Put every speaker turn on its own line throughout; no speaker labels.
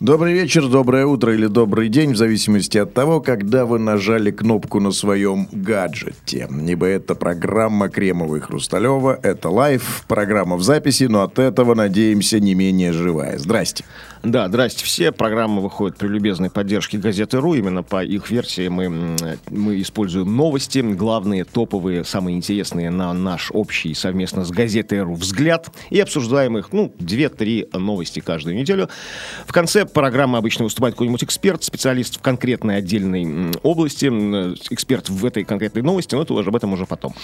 Добрый вечер, доброе утро или добрый день, в зависимости от того, когда вы нажали кнопку на своем гаджете. Ибо это программа Кремова и Хрусталева, это live, программа в записи, но от этого, надеемся, не менее живая. Здрасте.
Да, здрасте все. Программа выходит при любезной поддержке газеты РУ. Именно по их версии мы, мы используем новости, главные, топовые, самые интересные на наш общий совместно с газетой РУ взгляд и обсуждаем их, ну, 2-3 новости каждую неделю. В конце программы обычно выступает какой-нибудь эксперт, специалист в конкретной отдельной области, эксперт в этой конкретной новости, но это уже об этом уже потом.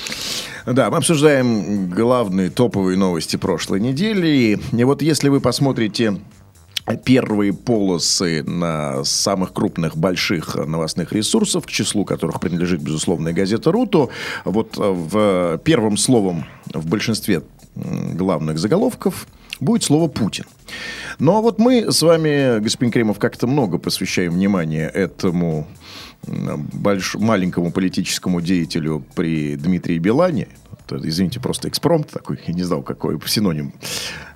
Да, мы обсуждаем главные топовые новости прошлой недели. И вот если вы посмотрите первые полосы на самых крупных больших новостных ресурсов, к числу которых принадлежит, безусловно, и газета «Ру», вот э, в первым словом в большинстве главных заголовков будет слово «Путин». Но вот мы с вами, господин Кремов, как-то много посвящаем внимания этому больш... маленькому политическому деятелю при Дмитрии Билане. Вот, Извините, просто экспромт такой, я не знал, какой синоним э,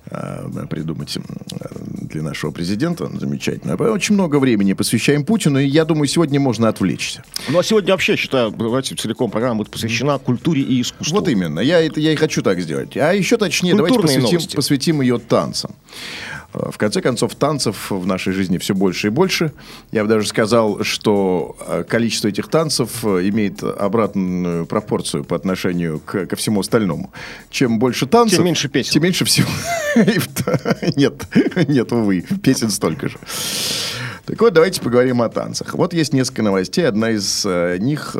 придумать м, для нашего президента. Замечательно. Очень много времени посвящаем Путину, и я думаю, сегодня можно отвлечься.
Ну, а сегодня вообще, считаю, давайте целиком программа будет посвящена культуре и искусству.
Вот именно. Я, это, я и хочу так сделать. А еще точнее, давайте
Культурные
посвятим,
новости.
посвятим ее танцам. В конце концов, танцев в нашей жизни все больше и больше. Я бы даже сказал, что э, количество этих танцев э, имеет обратную пропорцию по отношению к- ко всему остальному. Чем больше танцев...
Тем меньше песен.
Тем меньше всего. Нет, нет, увы, песен столько же. Так вот, давайте поговорим о танцах. Вот есть несколько новостей. Одна из э, них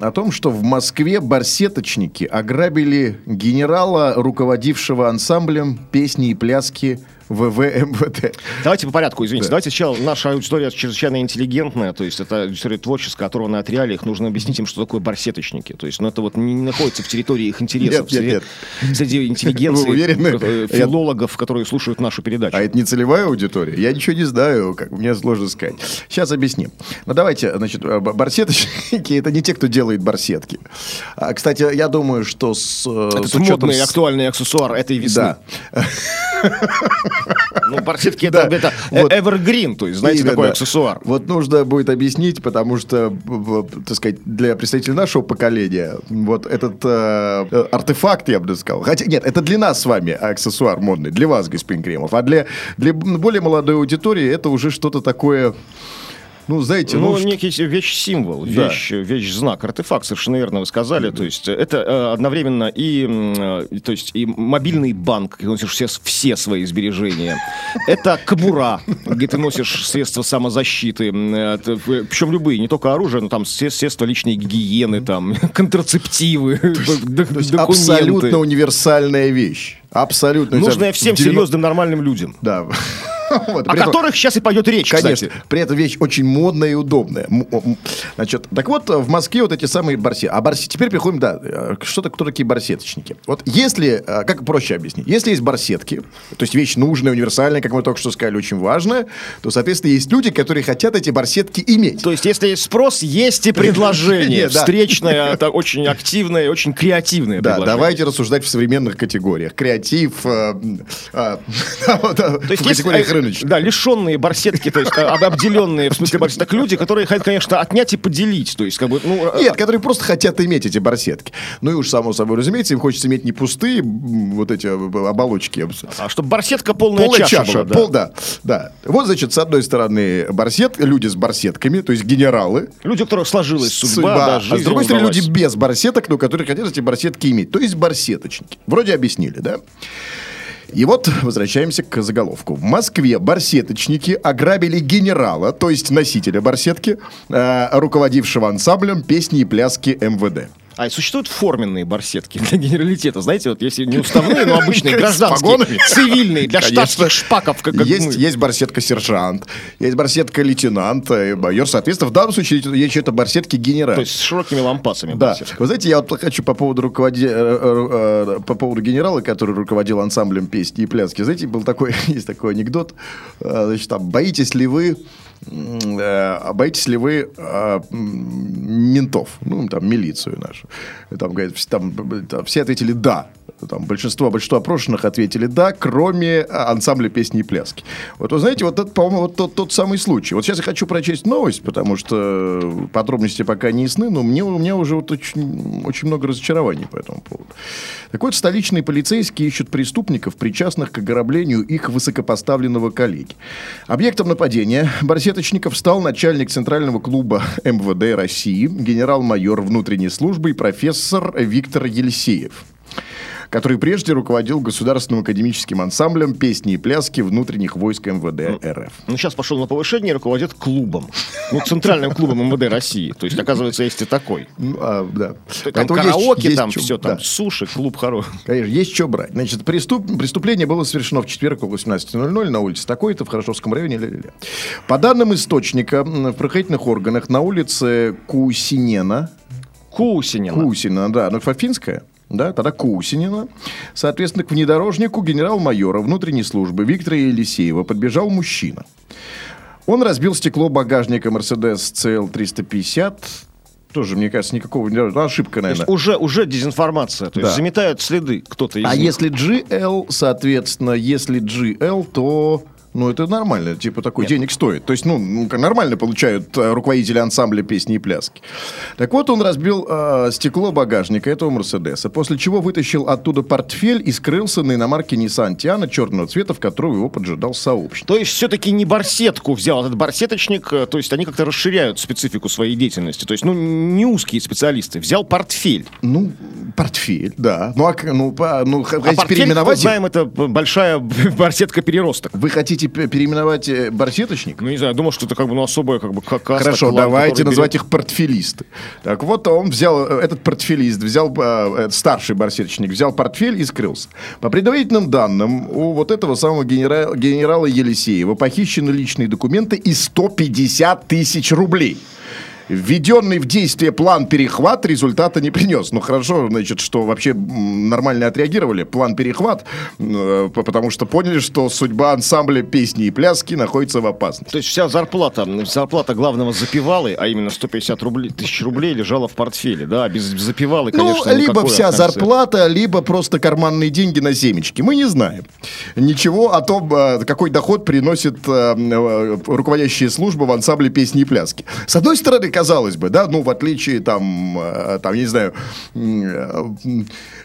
о том, что в Москве барсеточники ограбили генерала, руководившего ансамблем песни и пляски ВВ МВД.
Давайте по порядку, извините.
Да.
Давайте сначала, наша аудитория чрезвычайно интеллигентная, то есть это аудитория творческая, оторванная от реалий, их нужно объяснить им, что такое барсеточники. То есть, ну, это вот не находится в территории их интересов.
Нет, нет,
среди, среди интеллигенции,
Вы уверены?
э,
Я-
филологов, которые слушают нашу передачу.
А это не целевая аудитория? Я ничего не знаю, как мне сложно сказать. Сейчас объясним. Ну, давайте, значит, э, барсеточники – это не те, кто делает барсетки. А, кстати, я думаю, что с, э,
это
с учетом...
модный,
с-
актуальный аксессуар этой весны.
Да.
Ну, барсетки это,
Да.
это
Вот.
evergreen, то есть, знаете,
Именно.
такой аксессуар.
Вот нужно будет объяснить, потому что, так сказать, для представителей нашего поколения вот этот э, э, артефакт, я бы сказал. Хотя нет, это для нас с вами аксессуар модный, для вас, господин Кремов. А для, для более молодой аудитории это уже что-то такое, ну, знаете,
Ну,
ну,
некий вещь-символ,
Да.
вещь, вещь-знак, артефакт, совершенно верно вы сказали. То есть это э, одновременно и, э, то есть и мобильный банк, где носишь все, все свои сбережения. Это кобура, где ты носишь средства самозащиты. э, это, э, Причем любые, не только оружие, но там средства личной гигиены, там, контрацептивы, документы.
абсолютно универсальная вещь. Абсолютно.
Нужная всем
90
серьезным нормальным людям.
Да. Вот,
О
этом-
которых сейчас и пойдет речь,
Конечно.
кстати.
При этом вещь очень модная и удобная. Значит, так вот, в Москве вот эти самые барсеты. А барсе... теперь приходим, да, э, что так, кто такие барсеточники? Вот если, э, как проще объяснить, если есть барсетки, то есть вещь нужная, универсальная, как мы только что сказали, очень важная, то, соответственно, есть люди, которые хотят эти барсетки иметь.
То есть, если есть спрос, есть и предложение. Встречное, это очень активное, очень креативное
Да, давайте рассуждать в современных категориях. Креатив, э, э, в категориях рыночных.
да, лишенные барсетки, то есть об- обделенные, в смысле барсеток люди, которые хотят, конечно, отнять и поделить. То есть, как бы, ну, э,
Нет, которые просто хотят иметь эти барсетки. Ну и уж само собой разумеется, им хочется иметь не пустые вот эти э, оболочки,
а чтобы барсетка полная,
Полная
чаша,
чаша,
была, да.
пол, да, да. Вот, значит, с одной стороны барсет, люди с барсетками, то есть генералы.
Люди, у которых сложилась судьба, да,
а
жизнь
с другой стороны, люди без барсеток, но которые хотят эти барсетки иметь. То есть барсеточники. Вроде объяснили, да? И вот возвращаемся к заголовку. В Москве барсеточники ограбили генерала, то есть носителя барсетки, э, руководившего ансамблем песни и пляски МВД.
А существуют форменные барсетки для генералитета? Знаете, вот если не уставные, но обычные, гражданские, цивильные, для штатских шпаков, как
есть, есть барсетка сержант, есть барсетка лейтенант, майор. Соответственно, в данном случае есть это барсетки генерал.
То есть с широкими лампасами
Да.
барсетка.
Вы знаете, я вот хочу по поводу руководи... э, э, э, по поводу генерала, который руководил ансамблем песни и пляски. Знаете, был такой, есть такой анекдот. Значит, там, боитесь ли вы э, боитесь ли вы э, ментов, ну, там, милицию нашу? Там, говорит, там, там все ответили «да». Там большинство, большинство опрошенных ответили «да», кроме а, ансамбля песни и пляски. Вот вы знаете, вот это, по-моему, вот тот, тот самый случай. Вот сейчас я хочу прочесть новость, потому что подробности пока не ясны, но мне, у меня уже вот очень, очень много разочарований по этому поводу. Так вот, столичные полицейские ищут преступников, причастных к ограблению их высокопоставленного коллеги. Объектом нападения барсеточников стал начальник Центрального клуба МВД России, генерал-майор внутренней службы и профессор Виктор Елисеев который прежде руководил Государственным академическим ансамблем песни и пляски внутренних войск МВД РФ.
Ну, сейчас пошел на повышение и руководит клубом. Ну, центральным клубом МВД России. То есть, оказывается, есть и такой.
Ну, а, да.
Там
Поэтому есть-
караоке,
есть
там
чё-
все, там
да.
суши, клуб хороший.
Конечно, есть что брать. Значит, преступ- преступление было совершено в четверг около 18.00 на улице такой-то в Хорошевском районе. ля-ля-ля. По данным источника, в правоохранительных органах на улице Кусинена,
Кусинина.
Кусина, да, ну финская, да, тогда Кусинина. Соответственно, к внедорожнику генерал-майора внутренней службы Виктора Елисеева подбежал мужчина. Он разбил стекло багажника Mercedes CL350. Тоже, мне кажется, никакого... Ошибка,
То есть
наверное.
уже, уже дезинформация. То есть
Да.
заметают следы кто-то из
А
них.
если GL, соответственно, если GL, то... Ну, это нормально, типа такой денег стоит. То есть, ну, ну, нормально получают э, руководители ансамбля песни и пляски. Так вот, он разбил э, стекло багажника этого Мерседеса, после чего вытащил оттуда портфель и скрылся на иномарке Nissan Tiana черного цвета, в которого его поджидал сообщник.
То есть все-таки не барсетку взял этот барсеточник, э, то есть они как-то расширяют специфику своей деятельности. То есть, ну, не узкие специалисты. Взял портфель.
Ну, портфель, да. Ну, а, ну, по- ну
А
хотите
мы
переименовать? их?
знаем, это большая барсетка-переросток.
Вы хотите пе- переименовать э, барсеточник?
Ну, не знаю, думал, что это как бы, ну, особая как бы ка- каста,
Хорошо,
клан,
давайте назвать
берет-
их портфелисты. Так вот, он взял, э, этот портфелист, взял, э, э, старший барсеточник, взял портфель и скрылся. По предварительным данным, у вот этого самого генера- генерала Елисеева похищены личные документы и 150 тысяч рублей. Введенный в действие план перехват результата не принес. Ну хорошо, значит, что вообще нормально отреагировали. План перехват, э, по- потому что поняли, что судьба ансамбля песни и пляски находится в опасности.
То есть вся зарплата, зарплата главного запивалы, а именно 150 рублей, тысяч рублей лежала в портфеле, да, без запивалы, конечно,
ну, либо вся
концерт.
зарплата, либо просто карманные деньги на семечки. Мы не знаем ничего о том, э, какой доход приносит э, руководящая служба в ансамбле песни и пляски. С одной стороны, казалось бы, да, ну, в отличие там, э, там, я не знаю, э,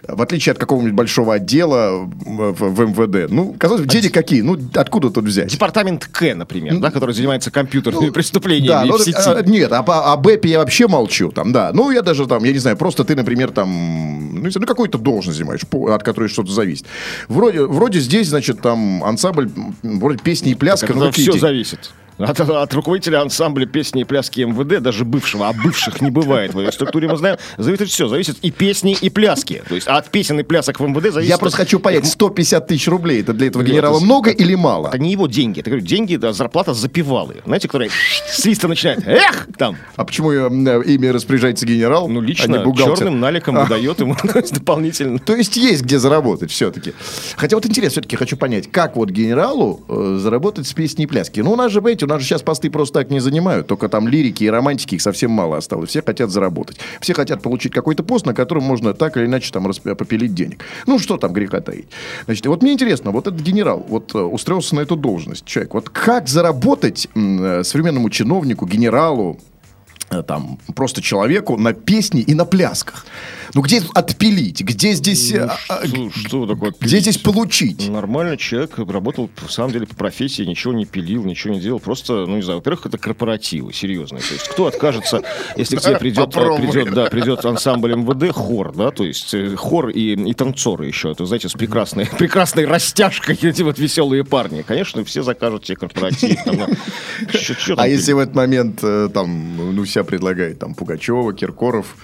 в отличие от какого-нибудь большого отдела в, в МВД, ну, казалось бы, денег какие? Ну, откуда тут взять?
Департамент К, например, да, который занимается компьютерными
Ну,
преступлениями
Да, ну,
в сети.
а, нет, а о БЭПе я вообще молчу, там, да. Ну, я даже там, я не знаю, просто ты, например, там, ну, ну, какую-то должность занимаешь, от которой что-то зависит. Вроде, вроде здесь, значит, там ансамбль, вроде песни и пляска,
Так
ну,
все
деньги?
зависит. От, от руководителя ансамбля песни и пляски МВД, даже бывшего, а бывших не бывает в этой структуре, мы знаем, зависит все, зависит и песни, и пляски. То есть а от песен и плясок в МВД зависит...
Я просто хочу понять, 150 тысяч рублей, это для этого
Нет,
генерала
это-
много или мало?
Это не его деньги, это говорю, деньги, да, зарплата запивалы. Знаете, которые свиста начинает, эх, там,
А почему э, ими распоряжается генерал,
ну,
а
лично
бухгалтер?
черным наликом
А.
выдает ему дополнительно.
То есть есть где заработать все-таки. Хотя вот интересно, все-таки хочу понять, как вот генералу э, заработать с песни и пляски. Ну, у нас же, понимаете, у нас же сейчас посты просто так не занимают. Только там лирики и романтики их совсем мало осталось. Все хотят заработать. Все хотят получить какой-то пост, на котором можно так или иначе там расп- попилить денег. Ну, что там греха таить. Значит, вот мне интересно, вот этот генерал вот э, устроился на эту должность, человек. Вот как заработать м, э, современному чиновнику, генералу, там, просто человеку на песни и на плясках. Ну, где отпилить? Где здесь... э, а,
Ну, Что, что такое?
где здесь получить?
Нормальный человек, работал, в самом деле, по профессии, ничего не пилил, ничего не делал. Просто, ну, не знаю, во-первых, это корпоративы серьезные. То есть, кто откажется, если к тебе придет, придет, да, придет ансамбль МВД, хор, да, то есть э, хор и, и танцоры еще, это, знаете, с прекрасной, прекрасной растяжкой, эти вот веселые парни. Конечно, все закажут тебе корпоратив. ну,
А если в этот момент э, там, ну, вся тебя предлагает там Пугачева, Киркоров.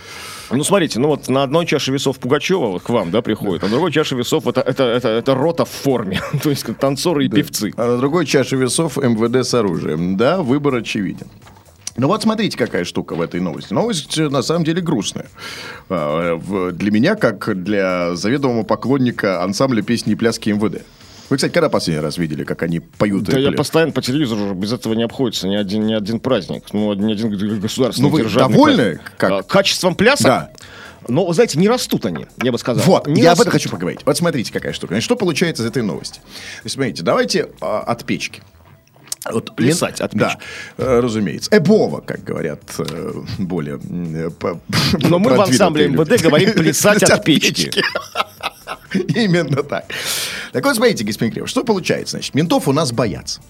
Ну, смотрите, ну вот на одной чаше весов Пугачева вот к вам, да, приходит, а на другой чаше весов это, это, это, это рота в форме, то есть танцоры и певцы.
А на другой чаше весов МВД с оружием. Да, выбор очевиден. Ну вот смотрите, какая штука в этой новости. Новость на самом деле грустная. А, Для меня, как для заведомого поклонника ансамбля песни и пляски МВД. Вы, кстати, когда последний раз видели, как они поют
Да я постоянно по телевизору без этого не обходится ни один, ни один праздник, ну, ни один государственный
Ну, вы довольны,
праздник.
как?
А, Качеством плясок?
Да.
Но, вы знаете, не растут они, я бы сказал.
Вот,
Не
я об
растут.
этом хочу поговорить. Вот смотрите, какая штука. Значит, что получается из этой новости? Смотрите, давайте а, от печки. Вот,
Плясать от
Да,
печки.
э, разумеется. Эбова, как говорят э, более... э,
Но мы в ансамбле. МВД говорим плясать от печки.
Именно так. Так вот, смотрите, господин Кривов, что получается? Значит, ментов у нас боятся.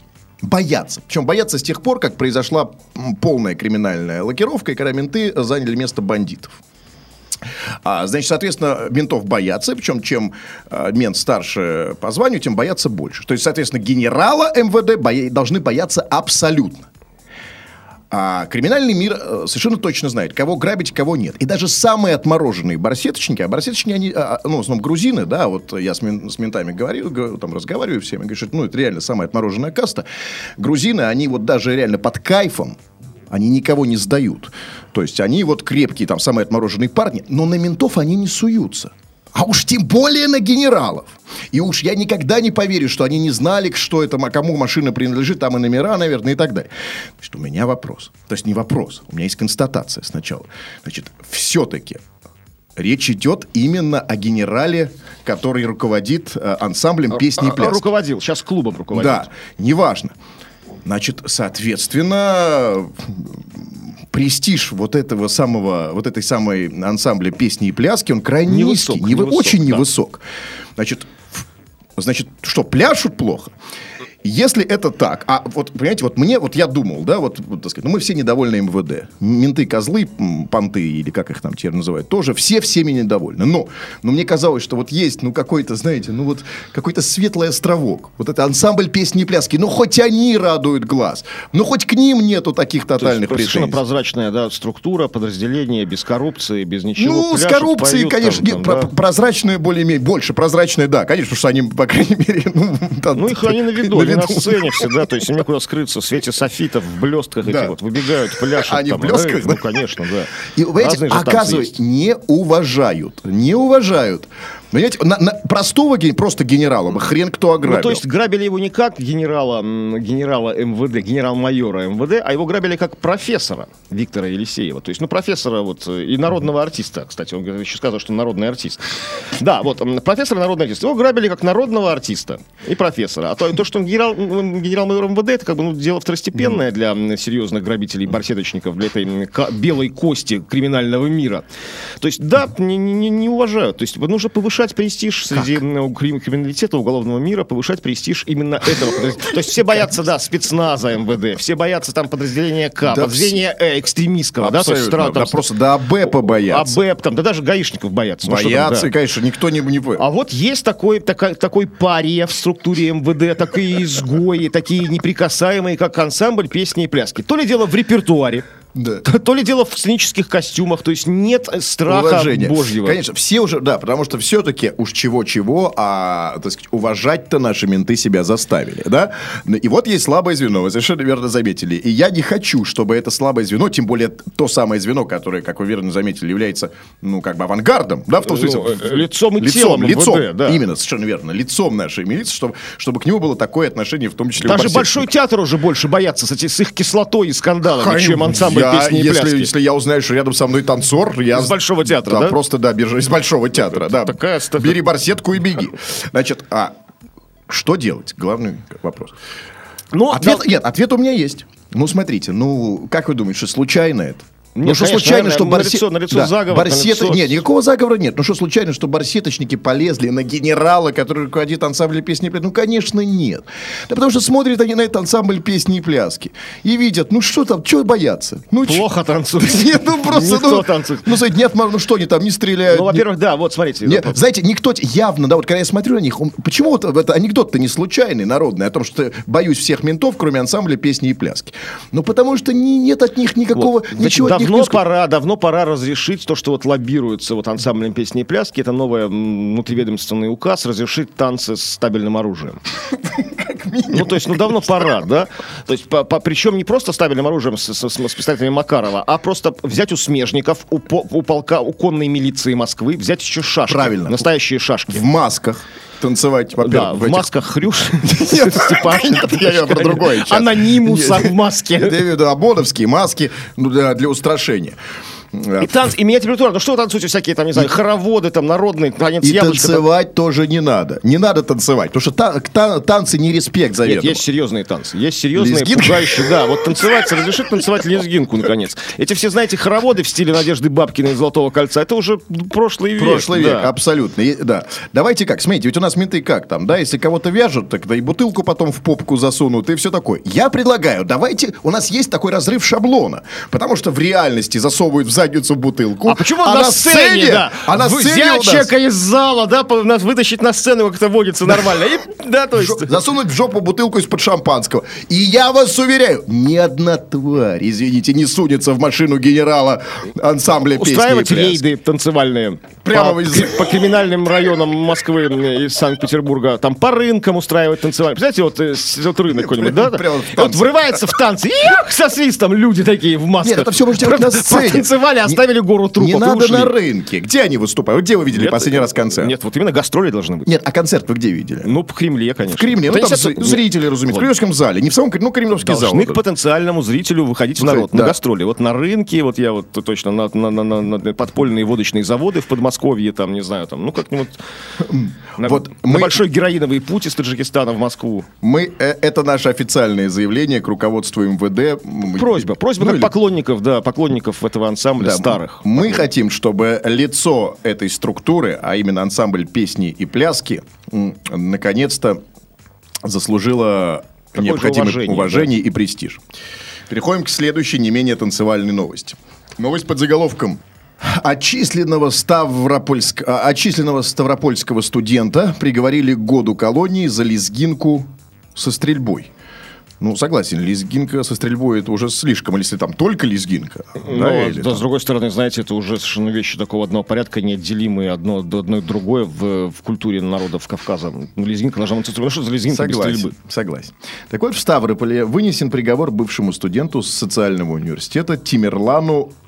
Боятся. Причем боятся с тех пор, как произошла полная криминальная лакировка, и когда менты заняли место бандитов. А, значит, соответственно, ментов боятся, причем чем а, мент старше по званию, тем боятся больше. То есть, соответственно, генерала МВД боя- должны бояться абсолютно. А криминальный мир э, совершенно точно знает, кого грабить, кого нет. И даже самые отмороженные барсеточники, а барсеточники, они, а, а, ну, в основном грузины, да, вот я с, мен- с ментами говорю, г- там разговариваю всеми, говорю, что, ну, это реально самая отмороженная каста. Грузины, они вот даже реально под кайфом, они никого не сдают. То есть они вот крепкие, там, самые отмороженные парни, но на ментов они не суются. А уж тем более на генералов. И уж я никогда не поверю, что они не знали, что это, кому машина принадлежит, там и номера, наверное, и так далее. Значит, у меня вопрос. То есть не вопрос, у меня есть констатация сначала. Значит, все-таки речь идет именно о генерале, который руководит э, ансамблем песни и
А,
пляски.
Руководил, сейчас клубом руководит.
Да, неважно. Значит, соответственно, престиж вот этого самого, вот этой самой ансамбля песни и пляски, он крайне
Невысок,
низкий,
невысок,
очень
да.
невысок. Значит, значит, что, пляшут плохо? Если это так, а вот, понимаете, вот мне, вот я думал, да, вот, вот, так сказать, ну, мы все недовольны МВД. Менты, козлы, понты, или как их там теперь называют, тоже все всеми недовольны. Но, но мне казалось, что вот есть, ну, какой-то, знаете, ну, вот какой-то светлый островок. Вот это ансамбль песни и пляски. Ну, хоть они радуют глаз. Ну, хоть к ним нету таких
То есть
тотальных
совершенно
претензий.
прозрачная да, структура, подразделение, без коррупции, без ничего.
Ну, с
Пляшут,
коррупцией,
поют
конечно,
там,
нет,
там,
про-
да.
прозрачная более-менее, больше прозрачная, да, конечно, потому что они, по крайней мере, ну, там-
Ну, их они на виду, они на сцене всегда, то есть им некуда скрыться в свете софитов, в блестках
Да.
этих вот, выбегают, пляшут.
Они в
там,
блестках, да?
Ну, конечно, да.
И, понимаете, оказывается, не уважают. Не уважают. Понимаете, на, на простого просто генерала бы хрен кто ограбил.
Ну, то есть грабили его не как генерала, генерала МВД, генерал-майора МВД, а его грабили как профессора Виктора Елисеева. То есть, ну, профессора вот э, и народного артиста, кстати, он еще сказал, что народный артист. Да, вот, м, профессор народный артист. Его грабили как народного артиста и профессора. А то, то что он генерал, генерал-майор МВД, это как бы ну, дело второстепенное для серьезных грабителей, барсеточников, для этой белой кости криминального мира. То есть, да, не, не- не уважают. То есть, нужно повышать престиж среди крим- криминалитета уголовного мира, повышать престиж именно этого. То есть, все боятся, да, спецназа МВД, все боятся там подразделения К, подразделения э, экстремистского, да, то есть,
да, просто до АБЭПа боятся.
АБЭП, там, да даже гаишников боятся. Ну,
боятся, и, конечно, никто не... не...
А вот есть такой, такой, такой пария в структуре МВД, такие изгои, такие неприкасаемые, как ансамбль песни и пляски. То ли дело в репертуаре,
Да.
то, то ли дело в сценических костюмах, то есть нет страха
Уважение.
божьего.
Конечно, все уже, да, потому что все-таки уж чего-чего, а, так сказать, уважать-то наши менты себя заставили, да? Ну, И вот есть слабое звено, вы совершенно верно заметили. И я не хочу, чтобы это слабое звено, тем более то самое звено, которое, как вы верно заметили, является, ну, как бы авангардом, да, в том смысле...
Ну, э, лицом и
лицом,
телом
лицом,
МВД, да.
именно, совершенно верно, лицом нашей милиции, чтобы, чтобы к нему было такое отношение, в том числе
Даже. Большой театр уже больше боятся с, эти- с их кислотой и скандалами,
Хай,
чем ансамбль песни и
если,
пляски.
если я узнаю, что рядом со мной танцор, я...
Из Большого театра, да?
просто, да, бежи из Большого театра, да.
Такая ста-
Бери барсетку и беги. Значит, а что делать? Главный вопрос.
Ну,
Ответ,
да-
нет, ответ у меня есть. Ну, смотрите, ну, как вы думаете, что случайно это?
Нет,
ну что
конечно,
случайно, что барсе- да,
заговор,
Нет, никакого заговора нет. Ну что случайно, что барсеточники полезли на генерала, который руководит ансамблем песни и пляски? Ну, конечно, нет. Да потому что смотрят они на этот ансамбль песни и пляски и видят, ну что там, чего бояться? Ну, ч-
Плохо танцует.
Нет, ну просто,
Никто
ну,
танцует.
ну, смотрите, нет, ну что они там не стреляют?
Ну, во-первых, да, вот смотрите.
нет,
ну,
знаете, никто явно, да, вот когда я смотрю на них, он- почему вот это анекдот-то не случайный, народный, о том, что боюсь всех ментов, кроме ансамбля песни и пляски. Ну, потому что не- нет от них никакого,
Вот. Значит,
ничего от них
давно
ск-
пора, давно пора разрешить то, что вот лоббируется вот ансамблем песни и пляски, это новый внутриведомственный указ, разрешить танцы с стабильным оружием. Ну, то есть, ну, давно пора, да? То есть, по- по- причем не просто стабильным оружием с, с- с пистолетами Макарова, а просто взять у смежников, у, у полка, у конной милиции Москвы, взять еще шашки.
Правильно.
Настоящие шашки.
в масках танцевать,
Да,
во-первых,
в
этих-
масках хрюш.
Нет, я про другое.
Анонимуса в маске.
Я имею в виду ОМОНовские маски ну, для устрашения.
И, танц, и менять репертуар. Ну что вы танцуете всякие там, не знаю, хороводы, там, народные, танец
И
яблочко. там.
танцевать тоже не надо. Не надо танцевать, потому что та- та- танцы не респект
Нет,
заведомо.
есть серьезные танцы. Есть серьезные,
Лезгинка?
пугающие. Да, вот танцевать, разрешить танцевать лезгинку, наконец. Эти все, знаете, хороводы в стиле Надежды Бабкиной и Золотого кольца, это уже прошлый век.
Прошлый век,
да.
абсолютно. И- да. Давайте как, смотрите, ведь у нас менты как там, да, если кого-то вяжут, так да и бутылку потом в попку засунут, и все такое. Я предлагаю, давайте, у нас есть такой разрыв шаблона, потому что в реальности засовывают в задницу бутылку.
А почему на, сцене, да?
А на
Взять
сцене нас
человека из зала, да, по- нас вытащить на сцену, как это водится нормально. И, да, то есть...
засунуть в жопу бутылку из-под шампанского. И я вас уверяю, ни одна тварь, извините, не сунется в машину генерала ансамбля песни и
Устраивать рейды танцевальные
Прямо
по,
из-
по криминальным районам Москвы и Санкт-Петербурга, там по рынкам устраивать танцевальные. Представляете, вот, э, вот рынок какой-нибудь, да?
Прямо
вот врывается в танцы, ях, со свистом люди такие в масках.
Нет, это всё можно делать на сцене.
Танцевали, оставили гору трупов
Не надо на рынке. Где они выступают? Где вы видели
Нет,
последний раз концерт?
Нет, вот именно гастроли должны быть.
Нет, а концерт вы где видели?
Ну, в Кремле, конечно.
В Кремле, ну там
Конечно,
зри- зрители, разумеется, в Кремлевском зале, не в самом, ну, Кремлевский зал.
Должны к потенциальному зрителю выходить в народ на
да.
гастроли. Вот на рынке, вот я вот точно на, на- на- на- на подпольные водочные заводы в Подмосковье, там, не знаю, там, ну как-нибудь на,
Вот
на
мы-
большой героиновый путь из Таджикистана в Москву.
Мы, э, это наше официальное заявление к руководству МВД.
Просьба, просьба
ну,
как
или-
поклонников, да, поклонников этого ансамбля
Да,
старых.
Мы хотим, чтобы лицо этой структуры, а именно ансамбль песни и пляски, наконец-то заслужило
Такое
необходимое
уважение,
уважение, и престиж. Переходим к следующей, не менее танцевальной новости. Новость под заголовком. Отчисленного, Ставропольск... а, отчисленного ставропольского студента приговорили к году колонии за лезгинку со стрельбой. Ну, согласен, лезгинка со стрельбой это уже слишком, если там только лезгинка.
Но,
да, или
да,
там-
с другой стороны, знаете, это уже совершенно вещи такого одного порядка, неотделимые одно, одно другое в, в культуре народов Кавказа. Ну, лезгинка должна быть... Ну, что за лезгинка без
Согласен,
стрельбы?
согласен. Так вот, в Ставрополе вынесен приговор бывшему студенту с социального университета Тимирлану э,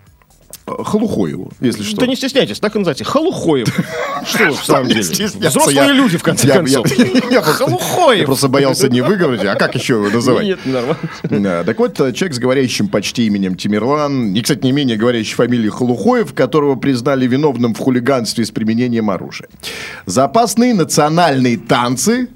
Халухоеву, если что.
Да не стесняйтесь, так и называйте. Халухоев. Что вы в самом деле? Взрослые люди, в конце концов. Халухоев.
Я просто боялся не выговорить, а как еще его называть?
Нет, нормально.
Так вот, человек с говорящим почти именем Тимирлан, и, кстати, не менее говорящей фамилией Халухоев, которого признали виновным в хулиганстве с применением оружия. За опасные национальные танцы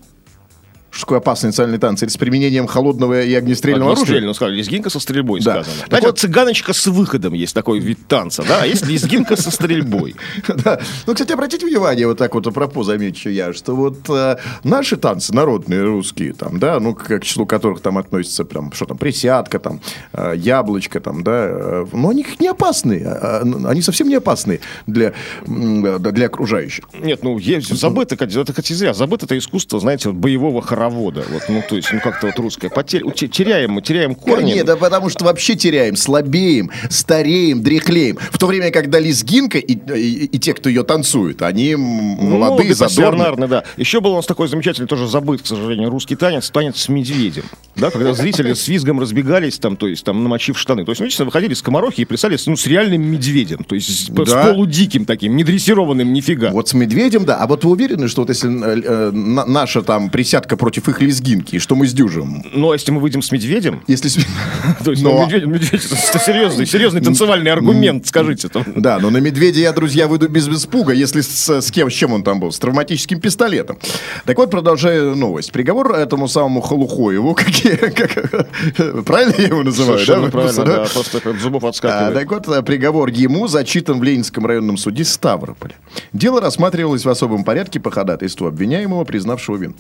что такое опасные национальные танцы? Это с применением холодного и огнестрельного оружия?
Огнестрельно, сказали, лезгинка со стрельбой
Да.
сказано.
Так
Знаете,
вот-
цыганочка с выходом есть такой вид танца, да? А есть лезгинка со стрельбой.
Да. Ну, кстати, обратите внимание, вот так вот апропо замечу я, что вот э, наши танцы, народные, русские, там, да, ну, к, к числу которых там относятся прям, что там, присядка, там, э, яблочко, там, да, э, но они не опасные, а, а, они совсем не опасные для, для окружающих.
Нет, ну, есть, забыто, это, кстати, зря. Забыто это искусство, знаете, вот боевого хоровода. Вот, ну, то есть, ну, как-то вот русское. Потеря, теряем, мы теряем корни.
Нет, да потому что вообще теряем, слабеем, стареем, дряхлеем. В то время, когда лезгинка и, и- и те, кто ее танцуют, они
Ну,
молодые,
это
задорные.
да. Еще был у нас такой замечательный, тоже забыт, к сожалению, русский танец, танец с медведем. Да, когда зрители с визгом разбегались, там, то есть, там, намочив штаны. То есть, ну, видите, выходили с комарохи и плясали ну, с реальным медведем. То есть, с, с
Да.
полудиким таким, недрессированным нифига.
Вот с медведем, да. А вот вы уверены, что вот если э, э, на- наша там присядка против против их лезгинки, и что мы сдюжим.
Ну, а если мы выйдем с медведем,
Если... с-
то есть,
Но-
ну, медведь, медведь это серьезный, серьезный танцевальный аргумент, скажите. там.
Да, но на медведя я, друзья, выйду без испуга, если с, с кем, с чем он там был, с травматическим пистолетом. Так вот, продолжаю новость. Приговор этому самому Халухоеву, как, я- как- правильно я его называю?
Совершенно
да?
правильно,
Да?
да, просто от зубов
А,
отскакивает.
так вот, приговор ему зачитан в Ленинском районном суде Ставрополя. Дело рассматривалось в особом порядке по ходатайству обвиняемого, признавшего вину.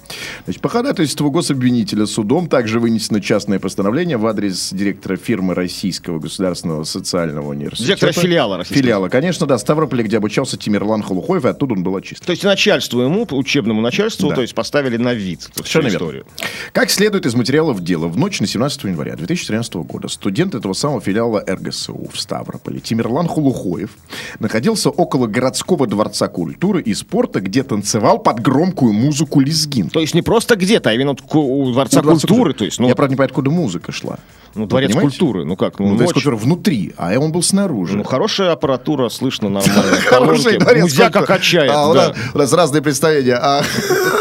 Значит, по ходатайству гособвинителя судом также вынесено частное постановление в адрес директора фирмы Российского государственного социального университета.
Директора филиала российского.
Филиала, конечно, да, Ставрополя, где обучался Тимирлан Халухоев, и оттуда он был очистен.
То есть начальству ему, учебному начальству,
Да.
то есть поставили на вид эту всю историю.
Как следует из материалов дела, в ночь на 17 января 2013 года студент этого самого филиала РГСУ в Ставрополе Тимирлан Хулухоев находился около городского дворца культуры и спорта, где танцевал под громкую музыку лезгин.
То есть не просто где-то, а именно у Дворца культуры, то есть, ну,
Я, правда, не понимаю, откуда музыка шла.
ну, Дворец
понимаете?
культуры, ну как, ну,
Ну, дворец культуры внутри, а он был снаружи.
Ну, хорошая аппаратура, слышно нормально.
Хороший дворец
Музяка качает,
А, у,
да.
нас, у нас разные представления. А,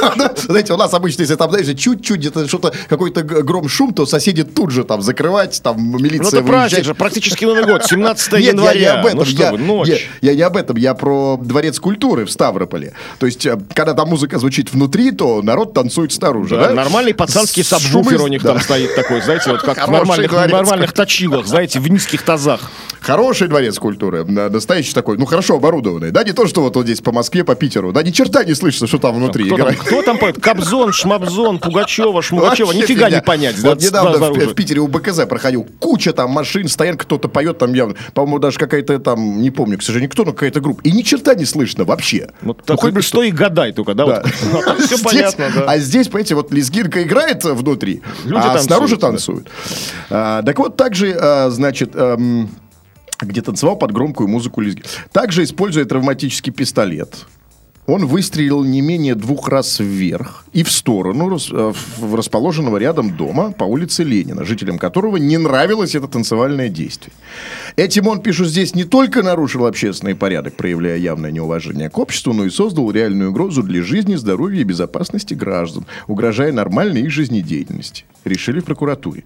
знаете, у нас обычно, если там, знаешь, чуть-чуть где-то что-то, какой-то гром, шум, то соседи тут же там закрывать, там
Ну,
милиция
это праздник же, практически Новый год, 17
Нет, я
января.
не об этом.
Ну что
я,
вы, ночь.
Я, я не об этом, я про дворец культуры в Ставрополе. То есть, э, когда там музыка звучит внутри, то народ танцует снаружи.
Да,
да?
Нормальный пацанский сабвуфер
шумы-
у них
да.
там стоит такой, знаете, вот как в нормальных,
дворец
нормальных точилах, знаете, в низких тазах.
Хороший дворец культуры, настоящий такой, ну хорошо оборудованный, да, не то, что вот, вот здесь по Москве, по Питеру, да, ни черта не слышно, что там внутри
Кто там,
играет.
кто там поет? Кобзон, Шмабзон, Пугачева, Шмугачева.
Вообще
Нифига
фигня.
не понять.
Вот
да,
недавно в,
снаружи.
в Питере у БКЗ проходил куча там машин, стоянка, кто-то поет там явно. По-моему, даже какая-то там, не помню, к сожалению, кто, но какая-то группа. И ни черта не слышно вообще.
Вот
Ну,
так
хоть бы
что и гадай только, да?
Да.
Все
Здесь-
понятно, да.
А здесь, понимаете, вот лезгинка играет внутри,
Люди
а
танцуют,
снаружи
да.
танцуют. А, так вот, также, а, значит, эм, где танцевал под громкую музыку лезгин. Также, используя травматический пистолет, он выстрелил не менее двух раз вверх и в сторону э, расположенного рядом дома по улице Ленина, жителям которого не нравилось это танцевальное действие. Этим он, пишут здесь, не только нарушил общественный порядок, проявляя явное неуважение к обществу, но и создал реальную угрозу для жизни, здоровья и безопасности граждан, угрожая нормальной их жизнедеятельности. Решили в прокуратуре.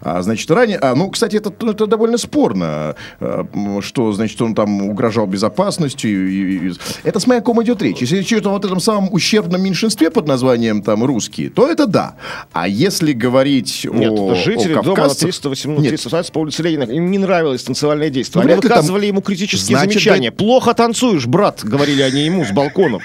А, значит, ранее... А, ну, кстати, это, это довольно спорно, м, что, значит, он там угрожал безопасности. и- и- и- Это с о ком идет речь. Если речь идет о вот этом самом ущербном меньшинстве под названием там русские, то это да. А если говорить
Нет,
о,
жители
о
дома на
кавказцах-
318
Нет,
318 по улице Ленина, им не нравилось танцевальное действие.
Ну,
Они
вряд ли там-
выказывали ему критические
Значит,
замечания.
да-
Плохо танцуешь, брат, говорили они ему с балконов.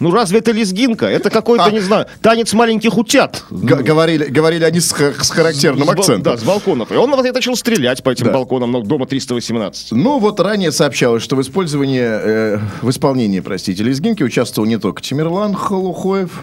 Ну разве это лезгинка? Это какой-то,
А.
не знаю, танец маленьких утят.
г- говорили, говорили они с, с характерным
С
акцентом.
Да, с балконов. И он вот и начал стрелять по этим
Да.
балконам дома 318.
Ну, вот ранее сообщалось, что в использовании, э, в исполнении, простите, лезгинки участвовал не только Тимирлан Халухоев.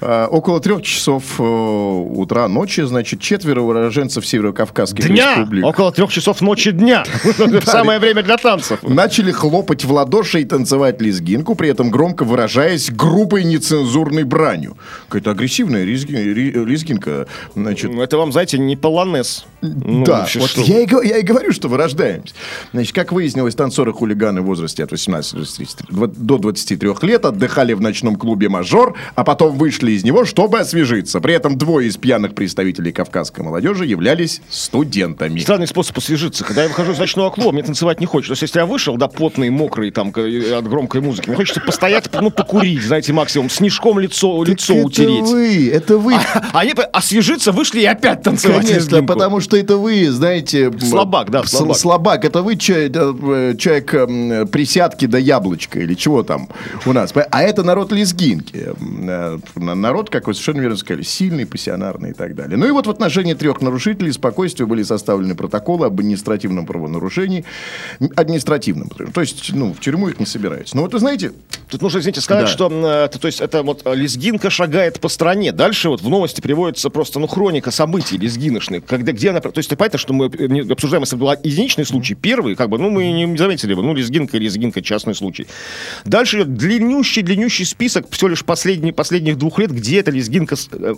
А, около трех часов э, утра ночи, значит, четверо уроженцев Северо-Кавказских
Дня!
республик
Около трех часов ночи дня. Самое время для танцев.
начали хлопать в ладоши и танцевать лезгинку, при этом громко выражаясь грубой нецензурной бранью. Какая-то агрессивная лезгинка. Значит,
Ну, Это вам, знаете, не полонез. Ну,
да, вот я, и, говорю, что вырождаемся. Значит, как выяснилось, танцоры-хулиганы в возрасте от 18 до 33 дво- до 23 лет отдыхали в ночном клубе «Мажор», а потом вышли из него, чтобы освежиться. При этом двое из пьяных представителей кавказской молодежи являлись студентами.
Странный способ освежиться. Когда я выхожу из ночного клуба, мне танцевать не хочется. То есть, если я вышел, да, потный, мокрый, там, от громкой музыки, мне хочется постоять, ну, покурить, знаете, максимум, снежком лицо, лицо
это
утереть.
вы, это вы.
А они освежиться вышли и опять танцевать.
Конечно, потому что это вы, знаете...
Слабак, да, слабак.
слабак. Это вы э, человек м, присядки до яблочка или чего там у нас. А это народ лезгинки. Народ, как вы совершенно верно сказали, сильный, пассионарный и так далее. Ну и вот в отношении трех нарушителей спокойствия были составлены протоколы об административном правонарушении. Административном. То есть, ну, в тюрьму их не собираются. Но вот вы знаете,
Тут нужно, извините, сказать,
Да.
что э, это, то есть, это вот э, лезгинка шагает по стране. Дальше вот в новости приводится просто, ну, хроника событий лезгиношных. Когда, где она... То есть, это понятно, что мы э, обсуждаем, если был единичный случай, первый, как бы, ну, мы не заметили бы, ну, лезгинка, лезгинка, частный случай. Дальше идет длиннющий, длиннющий список, всего лишь последние, последние последних двух лет, где эта лезгинка э,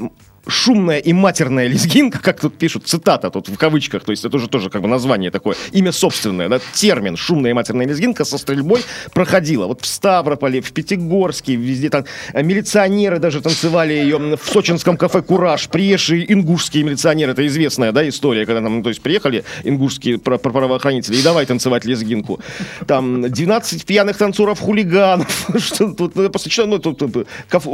шумная и матерная лезгинка, как тут пишут, цитата тут в кавычках, то есть это уже тоже как бы название такое, имя собственное, да, термин шумная и матерная лезгинка со стрельбой проходила. Вот в Ставрополе, в Пятигорске, везде там э, милиционеры даже танцевали ее в сочинском кафе «Кураж», приезжие ингушские милиционеры, это известная, да, история, когда там, ну, то есть приехали ингушские пра- пра- правоохранители и давай танцевать лезгинку. Там 12 пьяных танцоров хулиганов, что тут, ну, просто читаю, ну, тут, тут, каф-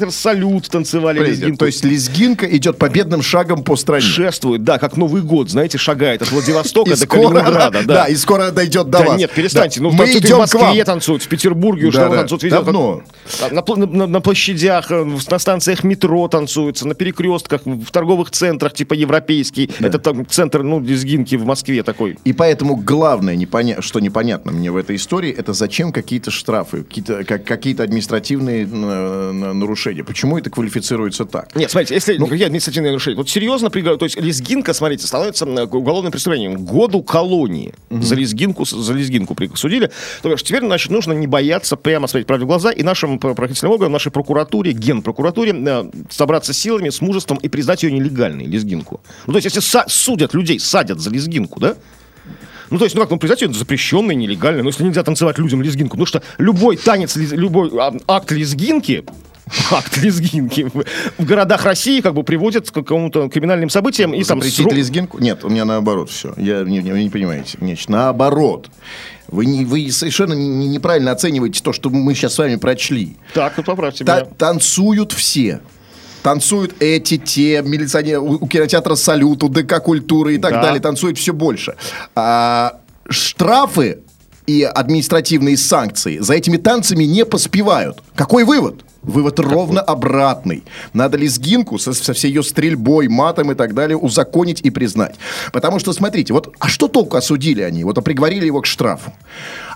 кинотеатра «Салют» танцевали
Подождите,
лезгинку.
То есть лезгинка идет победным шагом по стране.
Шествует, да, как Новый год, знаете, шагает от Владивостока до Калининграда.
да, и скоро дойдет до вас.
нет, перестаньте. Ну,
мы
в
идем вам.
Москве танцуют, в Петербурге уже танцуют.
Давно.
На, пл- на- на площадях, э, в- на станциях метро танцуются, на перекрестках, в торговых центрах, типа европейский. Это там центр, ну, лезгинки в Москве такой.
И поэтому главное, что непонятно мне в этой истории, это зачем какие-то штрафы, какие-то, как, какие-то административные э, на- нарушения. Почему это квалифицируется так?
Нет, смотрите, если какие административные нарушения, вот серьезно, пригла- то есть лезгинка, смотрите, становится уголовным преступлением. Году колонии за лезгинку, за лезгинку присудили. То есть теперь, значит, нужно не бояться прямо смотреть правде в глаза и нашим правоохранительным органам, нашей прокуратуре, генпрокуратуре э, собраться силами, с мужеством и признать ее нелегальной, лезгинку. Ну, то есть, если судят людей, садят за лезгинку, да? Ну, то есть, ну как, ну, признать ее запрещенной, нелегальной. Но если нельзя танцевать людям лезгинку, потому что любой танец, любой а, акт лезгинки, акт лезгинки в, городах России как бы приводит к какому-то криминальным событиям. И там
Запретить
срок-
лезгинку? Нет, у меня наоборот все. Я, не, не- вы не понимаете. Значит, наоборот. Вы, не, вы совершенно не- неправильно оцениваете то, что мы сейчас с вами прочли.
Так, вот поправьте
Та-
меня.
танцуют все. Танцуют эти, те, милиционеры, у, у кинотеатра «Салют», у ДК «Культуры» и так
Да.
далее. Танцуют все больше. А, штрафы и административные санкции за этими танцами не поспевают. Какой вывод? Вывод ровно обратный. Надо лезгинку со, со всей ее стрельбой, матом и так далее узаконить и признать. Потому что, смотрите, вот, а что толку осудили они? Вот а приговорили его к штрафу.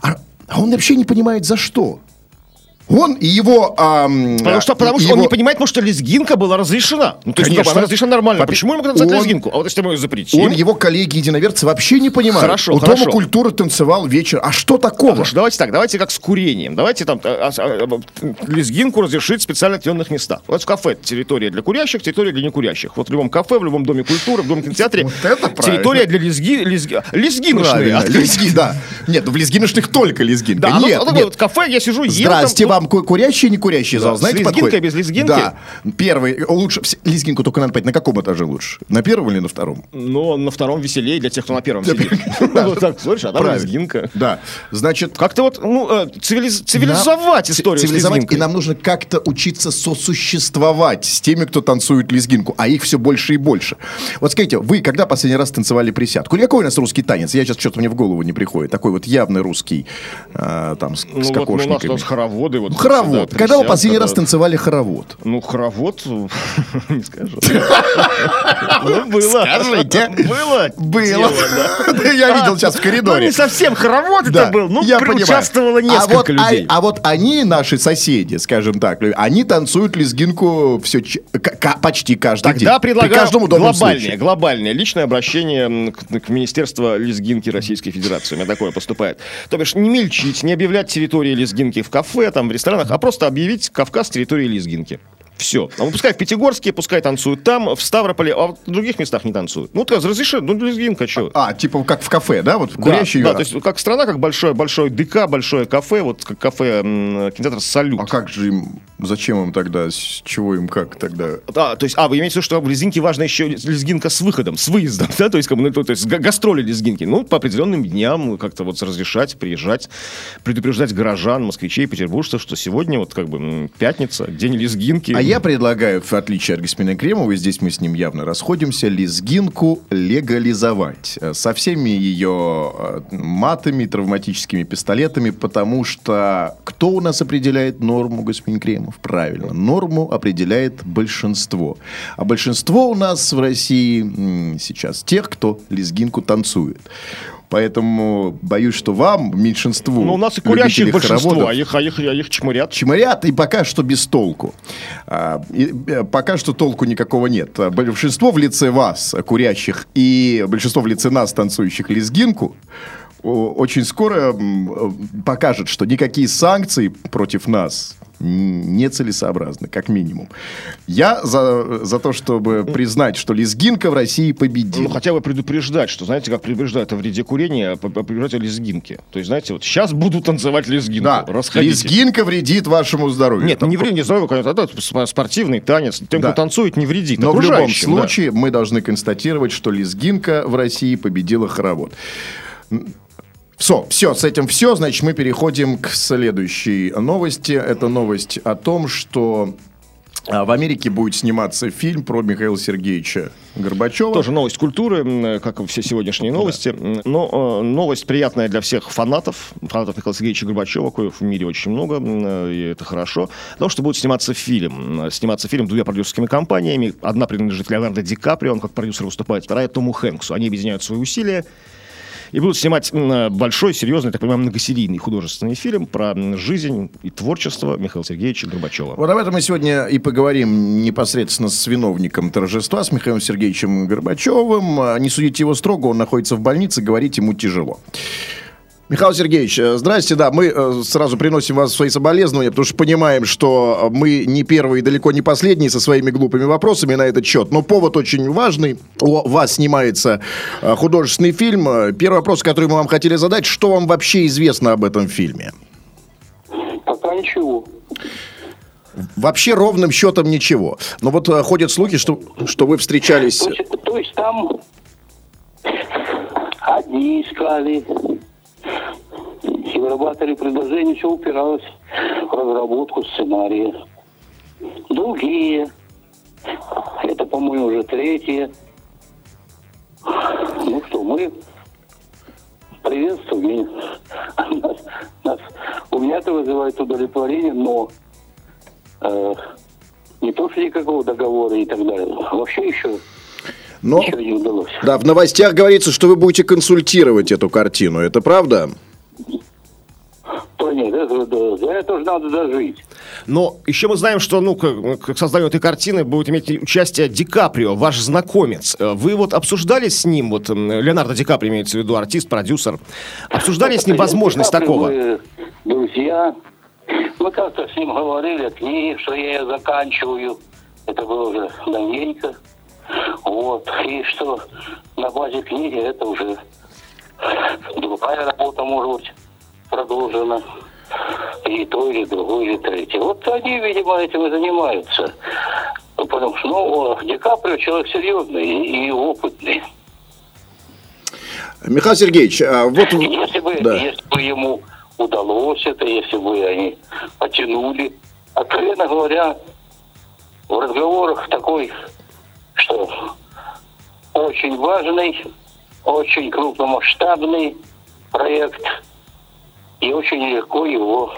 А, а он вообще не понимает, за что. Он и его... ам,
Потому что, потому что он
его-
не понимает, может, что лезгинка была разрешена. Ну, то есть, ну,
Конечно.
она разрешена нормально.
Во-первых,
Почему ему надо танцевать
он-
лезгинку? А вот если мы ее запретим...
Он, его коллеги-единоверцы вообще не понимают.
Хорошо,
У
хорошо.
Дома культуры танцевал вечер. А что такого?
Слушай, давайте так, давайте как с курением. Давайте там а, а, а, лезгинку разрешить в специально отведенных местах. Вот в кафе территория для курящих, территория для некурящих. Вот в любом кафе, в любом доме культуры, в доме кинотеатре.
Вот это правильно.
территория для лезги, лезги, лезгиночные.
Лезги, да. Нет, ну в лезгиночных только лезгинка.
Да, ну,
нет, нет.
кафе, я сижу, ем
Здрасте, вам ку- курящий не курящий зал.
с
Знаете,
лезгинкой,
подходит?
без лезгинки?
Да. Первый, лучше, лезгинку только надо понять, на каком этаже лучше? На первом или на втором?
Но на втором веселее для тех, кто на первом сидит. Вот так, смотришь, а там лезгинка.
Да. Значит,
Как-то вот, ну, э, цивилиз- цивилизовать историю с
цивилизовать, и нам нужно как-то учиться сосуществовать с теми, кто танцует лезгинку, а их все больше и больше. Вот скажите, вы когда последний раз танцевали присядку? Или какой у нас русский танец? Я сейчас что-то мне в голову не приходит. Такой вот явный русский, а, там, с,
Ну,
с
вот, ну, у нас
кокошниками.
хороводы. Вот,
Ну, хоровод.
да,
когда вы последний раз танцевали хоровод?
Ну, хоровод, не скажу. Ну, было.
Скажите.
Было.
Было. Я видел сейчас в
Ну,
коридоре.
не совсем хоровод это был. Ну, участвовало
а
несколько
вот, а-
людей.
А, вот они, наши соседи, скажем так, они танцуют лезгинку все, почти каждый день.
Тогда предлагаю глобальное, глобальное личное обращение к, Министерству лезгинки Российской Федерации. У меня такое поступает. То бишь не мельчить, не объявлять территории лезгинки в кафе, там, ресторанах, а просто объявить Кавказ территорией лезгинки. Все. А пускай в Пятигорске, пускай танцуют там, в Ставрополе, а в других местах не танцуют. Ну, ты разреши, ну, лезгинка, что?
А, типа как в кафе, да? Вот
Да,
курящий.
да, то есть как страна, как большое, большое ДК, большое кафе, вот как кафе, м, кинотеатр «Салют».
А как же им, зачем им тогда, с чего им как тогда?
А, то есть, а, вы имеете в виду, что в лезгинке важна еще лезгинка с выходом, с выездом, да, то есть, как ну, то, то есть га- гастроли лезгинки. Ну, по определенным дням как-то вот разрешать, приезжать, предупреждать горожан, москвичей, петербуржцев, что сегодня вот как бы пятница, день лезгинки.
А я предлагаю, в отличие от господина Кремова, здесь мы с ним явно расходимся, лезгинку легализовать. э, Со всеми ее э, матами, травматическими пистолетами, потому что кто у нас определяет норму, господин Кремов? Правильно, норму определяет большинство. А большинство у нас в России сейчас тех, кто лезгинку танцует. Поэтому боюсь, что вам, меньшинству,
Ну, у нас и курящих большинство, а их, а их, а их чморят.
чморят, и пока что без толку. А, и, э, пока что толку никакого нет. Большинство в лице вас, курящих, и большинство в лице нас, танцующих лезгинку, очень скоро э, покажет, что никакие санкции против нас нецелесообразно, как минимум. Я за, за то, чтобы признать, что лезгинка в России победила.
Ну, хотя бы предупреждать, что, знаете, как предупреждают о вреде курения, а предупреждать о лезгинке. То есть, знаете, вот сейчас буду танцевать лезгинку.
Да,
Расходитесь.
лезгинка вредит вашему здоровью.
Нет, ну, не вредит здоровью, конечно, это спортивный танец. Тем,
Да.
кто танцует, не вредит.
Но в любом
окружающим, да.
случае мы должны констатировать, что лезгинка в России победила хоровод. Все, все, с этим все. Значит, мы переходим к следующей новости. Это новость о том, что а, в Америке будет сниматься фильм про Михаила Сергеевича Горбачева.
Тоже новость культуры, как и все сегодняшние новости. М, Но э, новость приятная для всех фанатов, фанатов Михаила Сергеевича Горбачева, коих в мире очень много, э, и это хорошо. Потому что будет сниматься фильм. Сниматься фильм двумя продюсерскими компаниями. Одна принадлежит Леонардо Ди Каприо, он как продюсер выступает, вторая Тому Хэнксу. Они объединяют свои усилия и будут снимать м, большой, серьезный, так понимаю, многосерийный художественный фильм про жизнь и творчество Михаила Сергеевича Горбачева.
Вот об этом мы сегодня и поговорим непосредственно с виновником торжества, с Михаилом Сергеевичем Горбачевым. А, Не судите его строго, он находится в больнице, говорить ему тяжело. Михаил Сергеевич, э, здрасте, да, мы э, сразу приносим вас свои соболезнования, потому что понимаем, что э, мы не первые и далеко не последние со своими глупыми вопросами на этот счет, но повод очень важный. У вас снимается художественный фильм. Первый вопрос, который мы вам хотели задать, что вам вообще известно об этом фильме?
Пока ничего.
Вообще ровным счетом ничего. Но вот ходят слухи, что, что вы встречались...
То есть, то есть там одни искали вырабатывали предложение, все упиралось в разработку сценария. Другие, это, по-моему, уже третье. Ну что, мы приветствуем. Нас, нас, у меня это вызывает удовлетворение, но э, не то, что никакого договора и так далее. Вообще еще
Но,
ничего не удалось.
да, в новостях говорится, что вы будете консультировать эту картину. Это правда?
Нет, это, да, это же надо дожить.
Но еще мы знаем, что ну, к, к созданию этой картины будет иметь участие Ди Каприо, ваш знакомец. Э, Вы вот обсуждали с ним, вот Леонардо Ди Каприо имеется в виду, артист, продюсер, обсуждали с ним возможность такого?
Друзья. Мы как-то с ним говорили о книге, что я ее заканчиваю. Это было уже давненько. Вот. И что на базе книги это уже другая работа, может быть, продолжена. И то, или другое, или третье. Вот они, видимо, этим и занимаются. Потому что, ну, Ди Каприо человек серьезный и, и опытный.
Михаил Сергеевич, а вот...
Если бы,
Да.
если бы ему удалось это, если бы они потянули, откровенно говоря, в разговорах такой, что очень важный, очень крупномасштабный проект, и очень легко его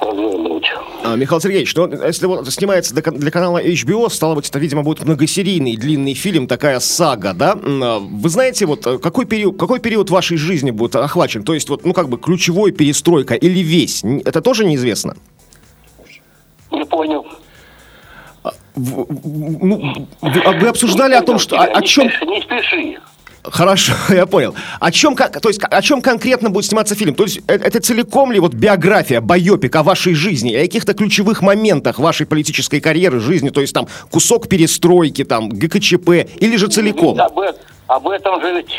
развернуть.
А, Михаил Сергеевич, ну, если вот снимается для, кан- для канала HBO, стало быть, это, видимо, будет многосерийный длинный фильм, такая сага, да? А, Вы знаете, вот э, какой период, какой период вашей жизни будет охвачен? То есть, вот, ну, как бы ключевой перестройка или весь? Это тоже неизвестно?
Не понял.
В- в- ну, вы, а вы обсуждали о том, что... О, о
не
чем...
Не спеши.
Хорошо, я понял. О чем, как, то есть, о чем конкретно будет сниматься фильм? То есть, э- это целиком ли вот биография, байопик о вашей жизни, о каких-то ключевых моментах вашей политической карьеры, жизни, то есть там кусок перестройки, там ГКЧП, или же целиком?
Об, эт- об этом же ведь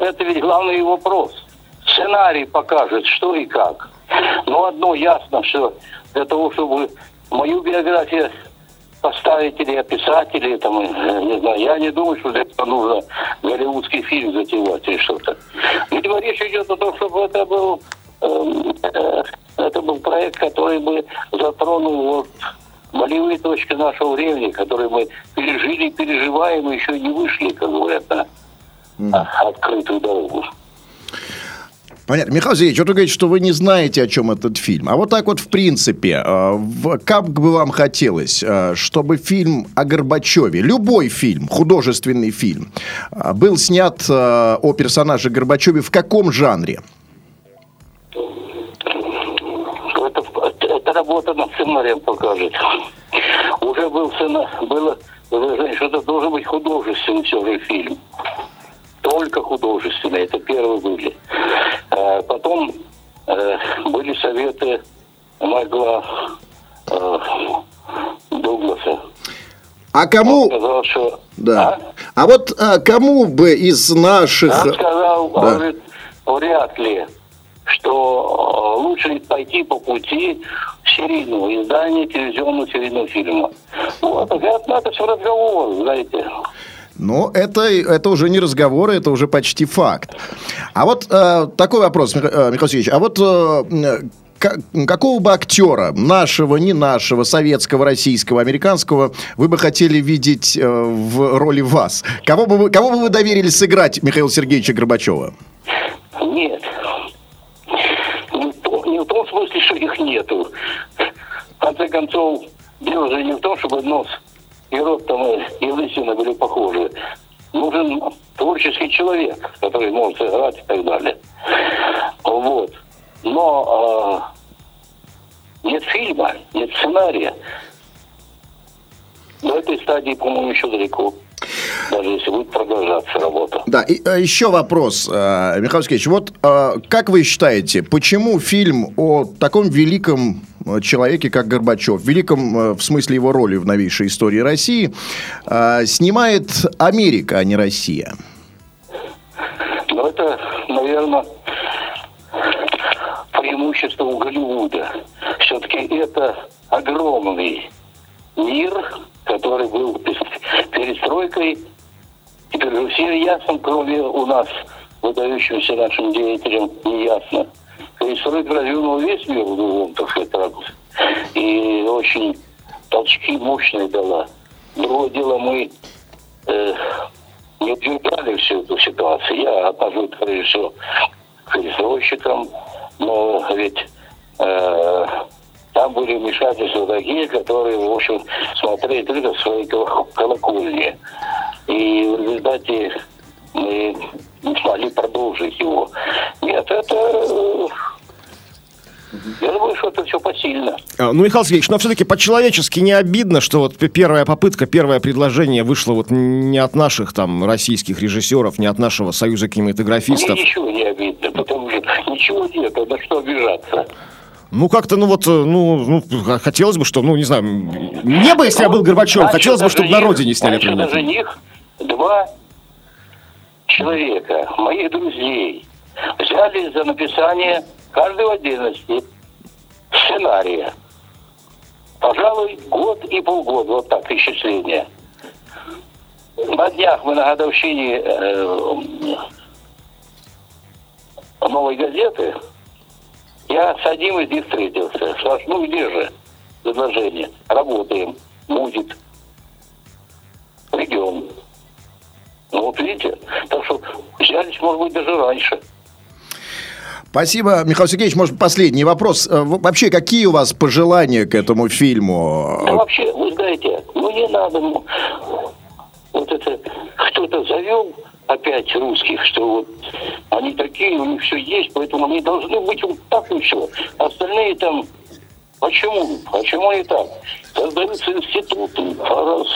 это ведь главный вопрос. Сценарий покажет, что и как. Но одно ясно, что для того, чтобы мою биографию поставить или описать, или там, э, не знаю, я не думаю, что для этого нужно голливудский фильм затевать или что-то. Видимо, речь идет о том, чтобы это был, эм, э, это был проект, который бы затронул вот болевые точки нашего времени, которые мы пережили, переживаем, и еще не вышли, как говорят, на а, открытую дорогу.
Понятно. Михаил Сергеевич, вот вы говорите, что вы не знаете, о чем этот фильм. А вот так вот, в принципе, э, как бы вам хотелось, э, чтобы фильм о Горбачеве, любой фильм, художественный фильм, э, был снят о персонаже Горбачеве в каком жанре?
Это, это работа над сценарием покажет. Уже был сценарий, было, вы знаете, что это должен быть художественный все же фильм. Только художественный, это первые были. Э, Потом э, были советы Майкла э, Дугласа.
А кому...
Он сказал, что...
Да.
А?
А вот а, кому бы из наших...
Он сказал,
Да.
он говорит, вряд ли, что лучше пойти по пути серийного издания телевизионного серийного фильма. Вот, это, это все разговор, знаете.
Ну, это, это уже не разговоры, это уже почти факт. А вот э, такой вопрос, э, Михаил Сергеевич. А вот э, ка- какого бы актера, нашего, не нашего, советского, российского, американского, вы бы хотели видеть э, в роли вас? Кого бы, вы, кого бы вы доверили сыграть Михаила Сергеевича Горбачева?
Нет. Не в, то- не в том смысле, что их нету. В конце концов, дело же не в том, чтобы нос и рот там и, и лысина были похожи. Нужен творческий человек, который может сыграть и так далее. Вот. Но а, нет фильма, нет сценария. До этой стадии, по-моему, еще далеко. Даже если будет продолжаться работа.
Да, и э, еще вопрос, э, Михаил Сергеевич. Вот э, как вы считаете, почему фильм о таком великом человеке, как Горбачев, великом в смысле его роли в новейшей истории России, снимает Америка, а не Россия?
Но это, наверное, преимущество у Голливуда. Все-таки это огромный мир, который был перестройкой. Теперь же всем ясно, кроме у нас, выдающимся нашим деятелям, не ясно. Перестройка развернула весь мир в другом, так сказать. И очень толчки мощные дала. Другое дело, мы э, не утверждали всю эту ситуацию. Я отношусь, прежде всего, к перестройщикам, но ведь э, там были вмешательства такие, которые, в общем, смотрели только в своей коло- колокольне. И в результате мы не смогли продолжить его. Нет, это... э, Я думаю, что это все посильно.
А, Ну, Михаил Сергеевич, но все-таки по-человечески не обидно, что вот первая попытка, первое предложение вышло вот не от наших там российских режиссеров, не от нашего союза кинематографистов.
Мне ничего не обидно, потому что ничего нет, а на что обижаться.
Ну, как-то, ну вот, э, ну, ну, хотелось бы, что, ну, не знаю, м, мне бы, если я был Горбачевым, хотелось бы, чтобы на
них-
родине сняли
значит, даже них два человека, моих друзей, взяли за написание каждого отдельности сценария. Пожалуй, год и полгода, вот так, исчисление. На днях мы на годовщине э, новой газеты, я с одним из них встретился. Спрашиваю, ну где же предложение? Работаем, будет. Придем. Ну вот видите, так что взялись, может быть, даже раньше.
Спасибо, Михаил Сергеевич. Может, последний вопрос. Э, Вообще, какие у вас пожелания к этому фильму?
Да вообще, вы знаете, ну не надо, ну, вот это, кто-то завел опять русских, что вот они такие, у них все есть, поэтому они должны быть вот так и все. Остальные там, почему? Почему не так? Создаются институты по, раз,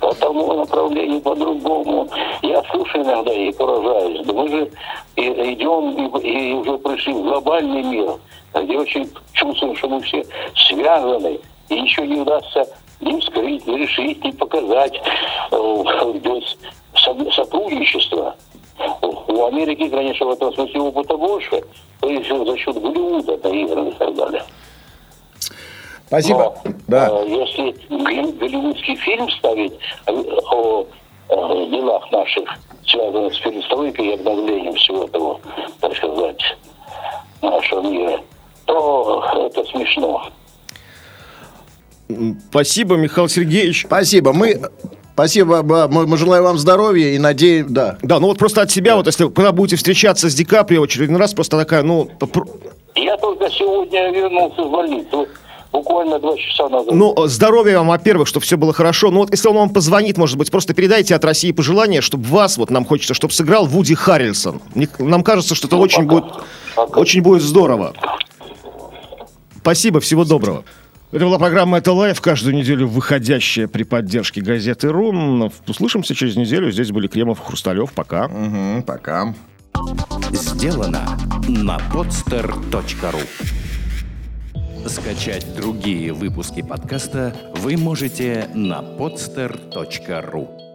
по тому направлению, по другому. Я слушаю иногда и поражаюсь. Мы же идем и, и уже пришли в глобальный мир, где очень чувствуем, что мы все связаны, и ничего не удастся ни вскрыть, ни решить, ни показать э, без со- сотрудничества. У Америки, конечно, в этом смысле опыта больше, то есть за счет Голливуда наигран и так далее.
Спасибо.
Но,
Да.
э, если голли- голливудский фильм ставить э, о, э, делах наших, связанных с перестройкой и обновлением всего этого, так сказать, нашего мира, то это смешно.
Спасибо, Михаил Сергеевич.
Спасибо. Мы, спасибо. Мы, мы желаем вам здоровья и надеем, да.
Да, ну вот просто от себя, вот если когда будете встречаться с Ди Каприо в очередной раз, просто такая, ну,
Я только сегодня вернулся с больницы, вот буквально два часа назад.
ну, здоровья вам, во-первых, чтобы все было хорошо. Ну вот если он вам позвонит, может быть, просто передайте от России пожелание, чтобы вас, вот нам хочется, чтобы сыграл Вуди Харрельсон. Мне- Нам кажется, что это очень
пока.
будет,
Пока.
очень будет здорово. Спасибо, всего доброго. Это была программа «Это live», каждую неделю выходящая при поддержке газеты «Рум». Услышимся через неделю. Здесь были Кремов и Хрусталев. Пока.
Мгм, пока.
Сделано на podster.ru Скачать другие выпуски подкаста вы можете на podster.ru